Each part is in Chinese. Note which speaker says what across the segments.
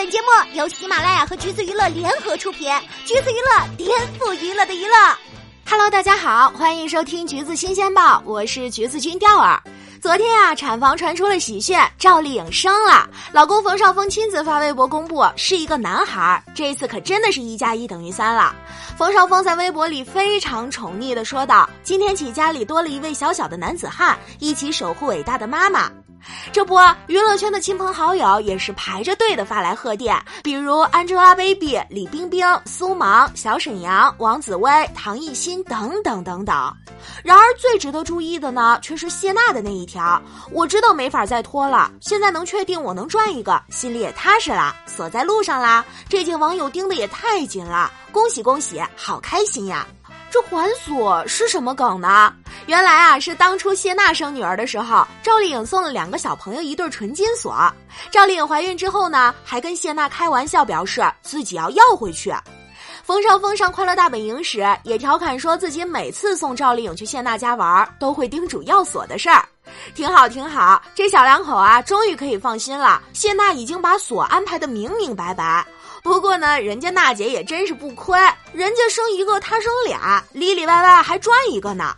Speaker 1: 本节目由喜马拉雅和橘子娱乐联合出品，橘子娱乐颠覆娱乐的娱乐。Hello，大家好，欢迎收听橘子新鲜报，我是橘子君钓儿。昨天啊，产房传出了喜讯，赵丽颖生了，老公冯绍峰亲自发微博公布是一个男孩。这次可真的是一加一等于三了。冯绍峰在微博里非常宠溺的说道：“今天起家里多了一位小小的男子汉，一起守护伟大的妈妈。”这不，娱乐圈的亲朋好友也是排着队的发来贺电，比如 Angelababy、李冰冰、苏芒、小沈阳、王紫薇、唐艺昕等等等等。然而，最值得注意的呢，却是谢娜的那一条。我知道没法再拖了，现在能确定我能赚一个，心里也踏实了，锁在路上啦。这届网友盯的也太紧了，恭喜恭喜，好开心呀！这环锁是什么梗呢？原来啊，是当初谢娜生女儿的时候，赵丽颖送了两个小朋友一对纯金锁。赵丽颖怀孕之后呢，还跟谢娜开玩笑，表示自己要要回去。冯绍峰上《快乐大本营》时也调侃说自己每次送赵丽颖去谢娜家玩，都会叮嘱要锁的事儿。挺好，挺好，这小两口啊，终于可以放心了。谢娜已经把锁安排的明明白白。不过呢，人家娜姐也真是不亏，人家生一个，她生俩，里里外外还赚一个呢。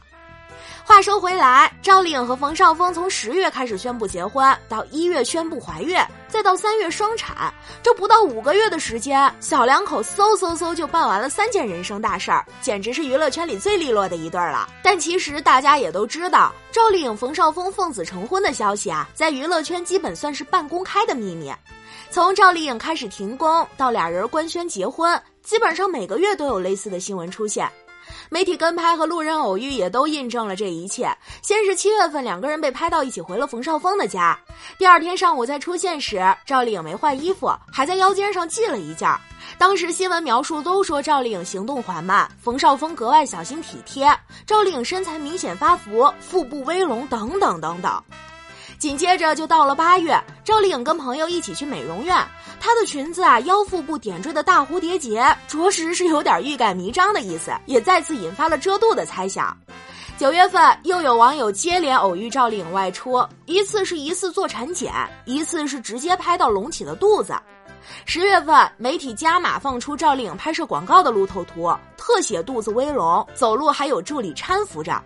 Speaker 1: 话说回来，赵丽颖和冯绍峰从十月开始宣布结婚，到一月宣布怀孕，再到三月生产，这不到五个月的时间，小两口嗖嗖嗖就办完了三件人生大事儿，简直是娱乐圈里最利落的一对了。但其实大家也都知道，赵丽颖、冯绍峰奉子成婚的消息啊，在娱乐圈基本算是半公开的秘密。从赵丽颖开始停工到俩人官宣结婚，基本上每个月都有类似的新闻出现。媒体跟拍和路人偶遇也都印证了这一切。先是七月份，两个人被拍到一起回了冯绍峰的家。第二天上午再出现时，赵丽颖没换衣服，还在腰间上系了一件。当时新闻描述都说赵丽颖行动缓慢，冯绍峰格外小心体贴。赵丽颖身材明显发福，腹部微隆等等等等。紧接着就到了八月，赵丽颖跟朋友一起去美容院，她的裙子啊腰腹部点缀的大蝴蝶结，着实是有点欲盖弥彰的意思，也再次引发了遮肚的猜想。九月份又有网友接连偶遇赵丽颖外出，一次是疑似做产检，一次是直接拍到隆起的肚子。十月份媒体加码放出赵丽颖拍摄广告的路透图，特写肚子微隆，走路还有助理搀扶着。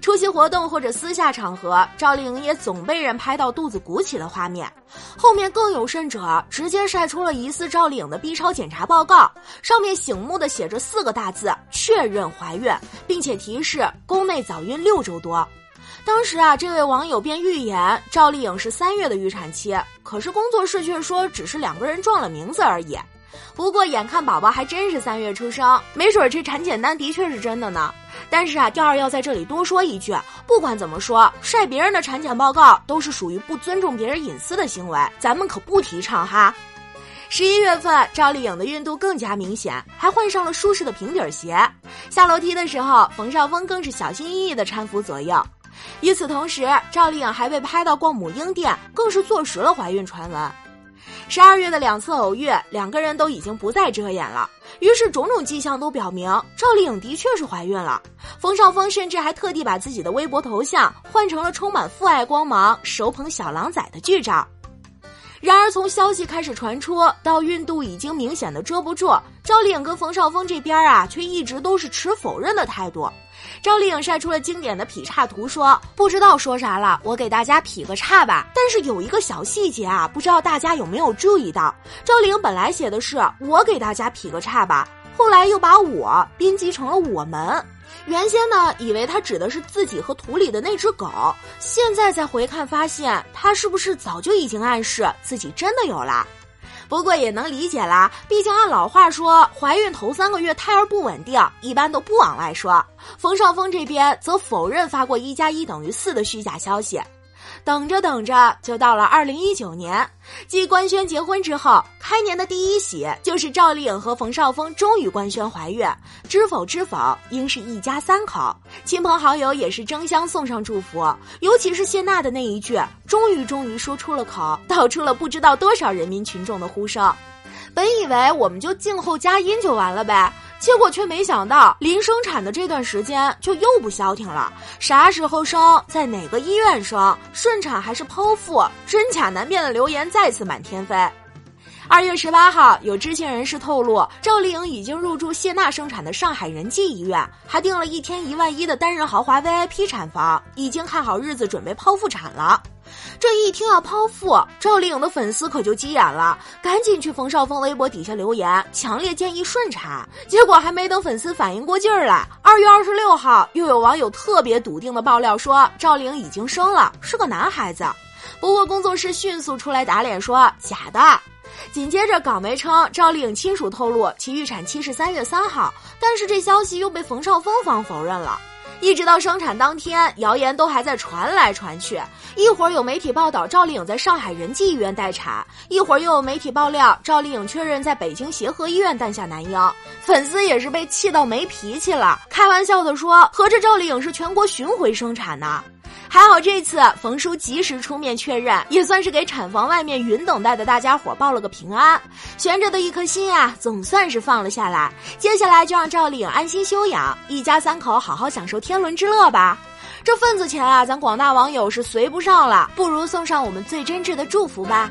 Speaker 1: 出席活动或者私下场合，赵丽颖也总被人拍到肚子鼓起的画面。后面更有甚者，直接晒出了疑似赵丽颖的 B 超检查报告，上面醒目的写着四个大字：确认怀孕，并且提示宫内早孕六周多。当时啊，这位网友便预言赵丽颖是三月的预产期，可是工作室却说只是两个人撞了名字而已。不过眼看宝宝还真是三月出生，没准这产检单的确是真的呢。但是啊，调儿要在这里多说一句，不管怎么说，晒别人的产检报告都是属于不尊重别人隐私的行为，咱们可不提倡哈。十一月份，赵丽颖的孕肚更加明显，还换上了舒适的平底鞋。下楼梯的时候，冯绍峰更是小心翼翼地搀扶左右。与此同时，赵丽颖还被拍到逛母婴店，更是坐实了怀孕传闻。十二月的两次偶遇，两个人都已经不再遮掩了。于是种种迹象都表明，赵丽颖的确是怀孕了。冯绍峰甚至还特地把自己的微博头像换成了充满父爱光芒、手捧小狼崽的剧照。然而，从消息开始传出到孕肚已经明显的遮不住，赵丽颖跟冯绍峰这边啊，却一直都是持否认的态度。赵丽颖晒出了经典的劈叉图，说不知道说啥了，我给大家劈个叉吧。但是有一个小细节啊，不知道大家有没有注意到？赵丽颖本来写的是我给大家劈个叉吧，后来又把我编辑成了我们。原先呢，以为他指的是自己和土里的那只狗，现在再回看，发现他是不是早就已经暗示自己真的有了？不过也能理解啦，毕竟按老话说，怀孕头三个月胎儿不稳定，一般都不往外说。冯绍峰这边则否认发过一加一等于四的虚假消息。等着等着，就到了二零一九年，继官宣结婚之后，开年的第一喜就是赵丽颖和冯绍峰终于官宣怀孕。知否知否，应是一家三口，亲朋好友也是争相送上祝福。尤其是谢娜的那一句“终于终于”说出了口，道出了不知道多少人民群众的呼声。本以为我们就静候佳音就完了呗。结果却没想到，临生产的这段时间就又不消停了。啥时候生，在哪个医院生，顺产还是剖腹，真假难辨的流言再次满天飞。二月十八号，有知情人士透露，赵丽颖已经入住谢娜生产的上海仁济医院，还订了一天一万一的单人豪华 VIP 产房，已经看好日子准备剖腹产了。这一听要剖腹，赵丽颖的粉丝可就急眼了，赶紧去冯绍峰微博底下留言，强烈建议顺产。结果还没等粉丝反应过劲儿来，二月二十六号，又有网友特别笃定的爆料说，赵丽颖已经生了，是个男孩子。不过工作室迅速出来打脸说假的。紧接着港媒称，赵丽颖亲属透露其预产期是三月三号，但是这消息又被冯绍峰方否认了。一直到生产当天，谣言都还在传来传去。一会儿有媒体报道赵丽颖在上海仁济医院待产，一会儿又有媒体爆料赵丽颖确认在北京协和医院诞下男婴。粉丝也是被气到没脾气了，开玩笑的说：“合着赵丽颖是全国巡回生产呢？”还好这次冯叔及时出面确认，也算是给产房外面云等待的大家伙报了个平安，悬着的一颗心啊，总算是放了下来。接下来就让赵丽颖安心休养，一家三口好好享受天伦之乐吧。这份子钱啊，咱广大网友是随不上了，不如送上我们最真挚的祝福吧。